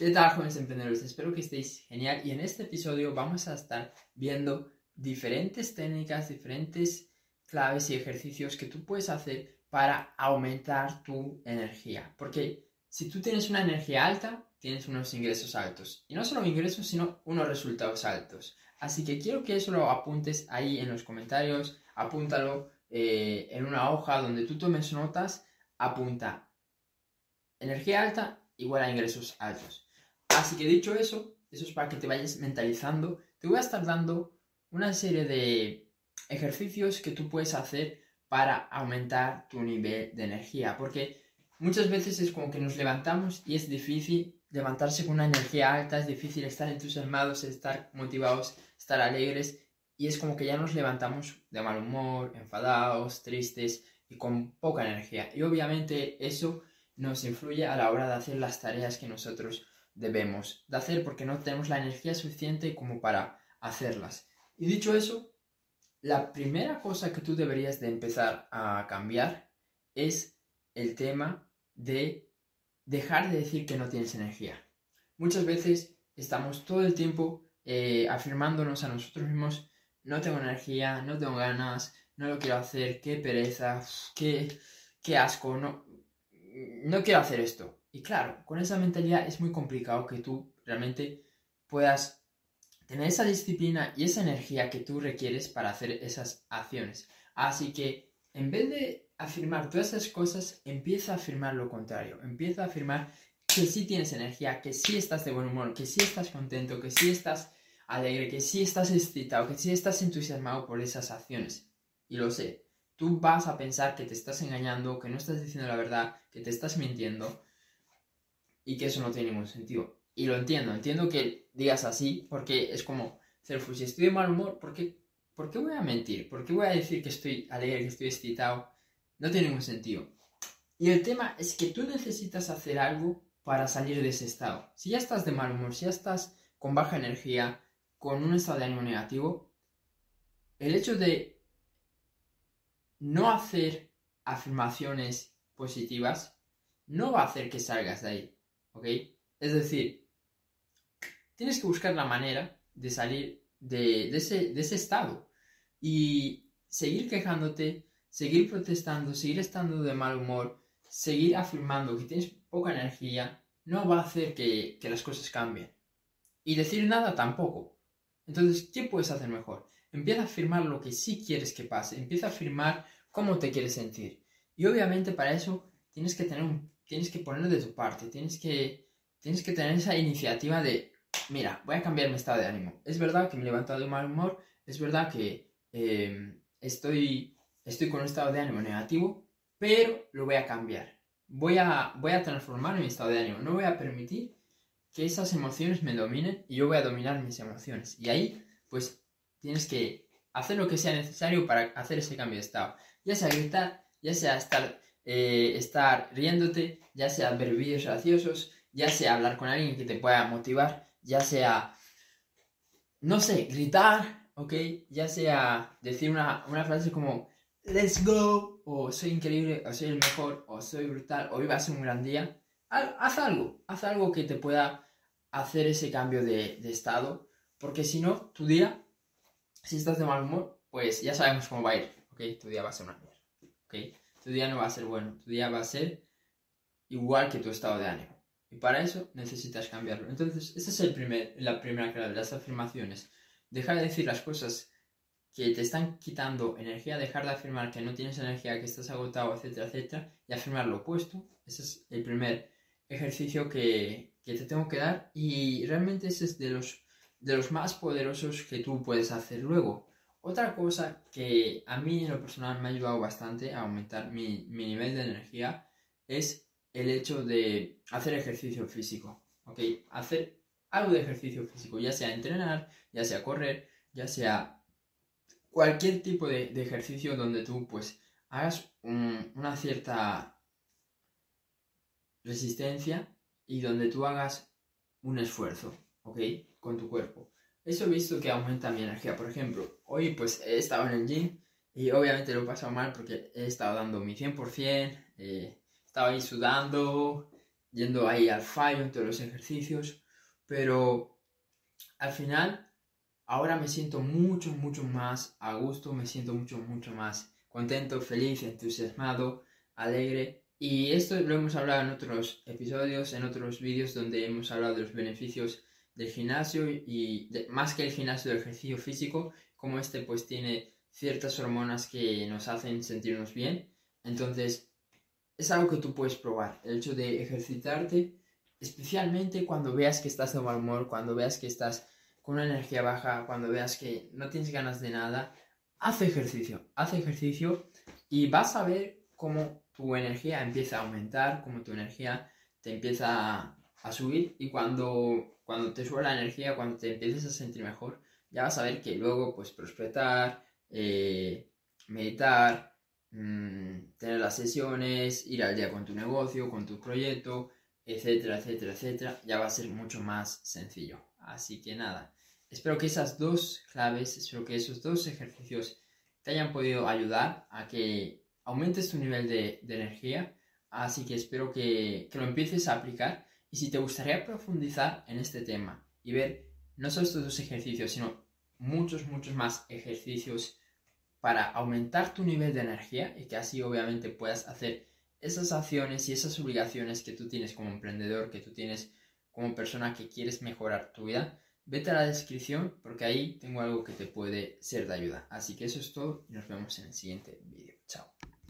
¿Qué tal, jóvenes emprendedores? Espero que estéis genial y en este episodio vamos a estar viendo diferentes técnicas, diferentes claves y ejercicios que tú puedes hacer para aumentar tu energía. Porque si tú tienes una energía alta, tienes unos ingresos altos. Y no solo ingresos, sino unos resultados altos. Así que quiero que eso lo apuntes ahí en los comentarios, apúntalo eh, en una hoja donde tú tomes notas, apunta energía alta igual a ingresos altos. Así que dicho eso, eso es para que te vayas mentalizando. Te voy a estar dando una serie de ejercicios que tú puedes hacer para aumentar tu nivel de energía. Porque muchas veces es como que nos levantamos y es difícil levantarse con una energía alta, es difícil estar entusiasmados, estar motivados, estar alegres. Y es como que ya nos levantamos de mal humor, enfadados, tristes y con poca energía. Y obviamente eso nos influye a la hora de hacer las tareas que nosotros debemos de hacer porque no tenemos la energía suficiente como para hacerlas. Y dicho eso, la primera cosa que tú deberías de empezar a cambiar es el tema de dejar de decir que no tienes energía. Muchas veces estamos todo el tiempo eh, afirmándonos a nosotros mismos, no tengo energía, no tengo ganas, no lo quiero hacer, qué pereza, qué, qué asco, no, no quiero hacer esto. Y claro, con esa mentalidad es muy complicado que tú realmente puedas tener esa disciplina y esa energía que tú requieres para hacer esas acciones. Así que en vez de afirmar todas esas cosas, empieza a afirmar lo contrario. Empieza a afirmar que sí tienes energía, que sí estás de buen humor, que sí estás contento, que sí estás alegre, que sí estás excitado, que sí estás entusiasmado por esas acciones. Y lo sé, tú vas a pensar que te estás engañando, que no estás diciendo la verdad, que te estás mintiendo, y que eso no tiene ningún sentido. Y lo entiendo, entiendo que digas así, porque es como, Cerfu, si estoy de mal humor, ¿por qué, ¿por qué voy a mentir? ¿Por qué voy a decir que estoy alegre, que estoy excitado? No tiene ningún sentido. Y el tema es que tú necesitas hacer algo para salir de ese estado. Si ya estás de mal humor, si ya estás con baja energía, con un estado de ánimo negativo, el hecho de no hacer afirmaciones positivas no va a hacer que salgas de ahí. ¿Ok? Es decir, tienes que buscar la manera de salir de, ese, estado y seguir quejándote, seguir protestando, seguir estando de mal humor, seguir afirmando que tienes poca energía, no va a hacer que, que las cosas cambien. Y decir nada tampoco. Entonces, ¿qué puedes hacer mejor? Empieza a afirmar lo que sí quieres que pase, empieza a afirmar cómo te quieres sentir. Y obviamente para eso tienes que tener un tienes que ponerlo de tu parte, tienes que, tienes que tener esa iniciativa de, mira, voy a cambiar mi estado de ánimo. Es verdad que me he levantado de mal humor, es verdad que em, estoy, estoy con un estado de ánimo negativo, pero lo voy a cambiar. Voy a, voy a transformar mi estado de ánimo. No voy a permitir que esas emociones me dominen y yo voy a dominar mis emociones. Y ahí, pues, tienes que hacer lo que sea necesario para hacer ese cambio de estado. Ya sea gritar, ya sea estar eh, estar riéndote, ya sea ver vídeos graciosos, ya sea hablar con alguien que te pueda motivar, ya sea, no sé, gritar, ¿ok? Ya sea decir una, frase como, let's go, o soy increíble, o soy el mejor, o soy brutal, hoy va a ser un gran día. Haz algo, haz algo que te pueda hacer ese cambio de, de estado, porque si no, tu día, si estás de mal humor, pues ya sabemos cómo va a ir, ¿ok? Tu día va a ser una mierda, ¿ok? Tu día no va a ser bueno, tu día va a ser igual que tu estado de ánimo. Y para eso necesitas cambiarlo. Entonces, esa es el primer, la primera clave, las afirmaciones. Dejar de decir las cosas que te están quitando energía, dejar de afirmar que no tienes energía, que estás agotado, etcétera, etcétera, y afirmar lo opuesto. Ese es el primer ejercicio que, que te tengo que dar y realmente ese es de los, de los más poderosos que tú puedes hacer luego. Otra cosa que a mí en lo personal me ha ayudado bastante a aumentar mi, nivel de energía es el hecho de hacer ejercicio físico, ¿ok? Hacer algo de ejercicio físico, ya sea entrenar, ya sea correr, ya sea cualquier tipo de, ejercicio donde tú pues hagas una cierta resistencia y donde tú hagas un esfuerzo, ¿ok? Con tu cuerpo. Eso he visto que aumenta mi energía. Por ejemplo, hoy pues he estado en el gym y obviamente lo he pasado mal porque he estado dando mi 100%, eh, estaba ahí sudando yendo ahí al fallo en todos los ejercicios, pero al final ahora me siento mucho, mucho más a gusto, me siento mucho, mucho más contento, feliz, entusiasmado, alegre. Y esto lo hemos hablado en otros episodios, en otros vídeos donde hemos hablado de los beneficios del gimnasio y más que el gimnasio del ejercicio físico, como este pues tiene ciertas hormonas que nos hacen sentirnos bien. Entonces, es algo que tú puedes probar, el hecho de ejercitarte, especialmente cuando veas que estás de mal humor, cuando veas que estás con una energía baja, cuando veas que no tienes ganas de nada, haz ejercicio, haz ejercicio y vas a ver cómo tu energía empieza a aumentar, cómo tu energía te empieza a, subir y cuando, cuando te sube la energía, cuando te empieces a sentir mejor, ya vas a ver que luego pues prosperar, eh, meditar, mm, tener las sesiones, ir al día con tu negocio, con tu proyecto, etcétera, etcétera, etcétera, ya va a ser mucho más sencillo. Así que nada, espero que esas dos claves, espero que esos dos ejercicios te hayan podido ayudar a que aumentes tu nivel de, energía. Así que espero que, que, lo empieces a aplicar. Y si te gustaría profundizar en este tema y ver no solo estos dos ejercicios, sino muchos, muchos más ejercicios para aumentar tu nivel de energía y que así obviamente puedas hacer esas acciones y esas obligaciones que tú tienes como emprendedor, que tú tienes como persona que quieres mejorar tu vida, vete a la descripción porque ahí tengo algo que te puede ser de ayuda. Así que eso es todo y nos vemos en el siguiente vídeo.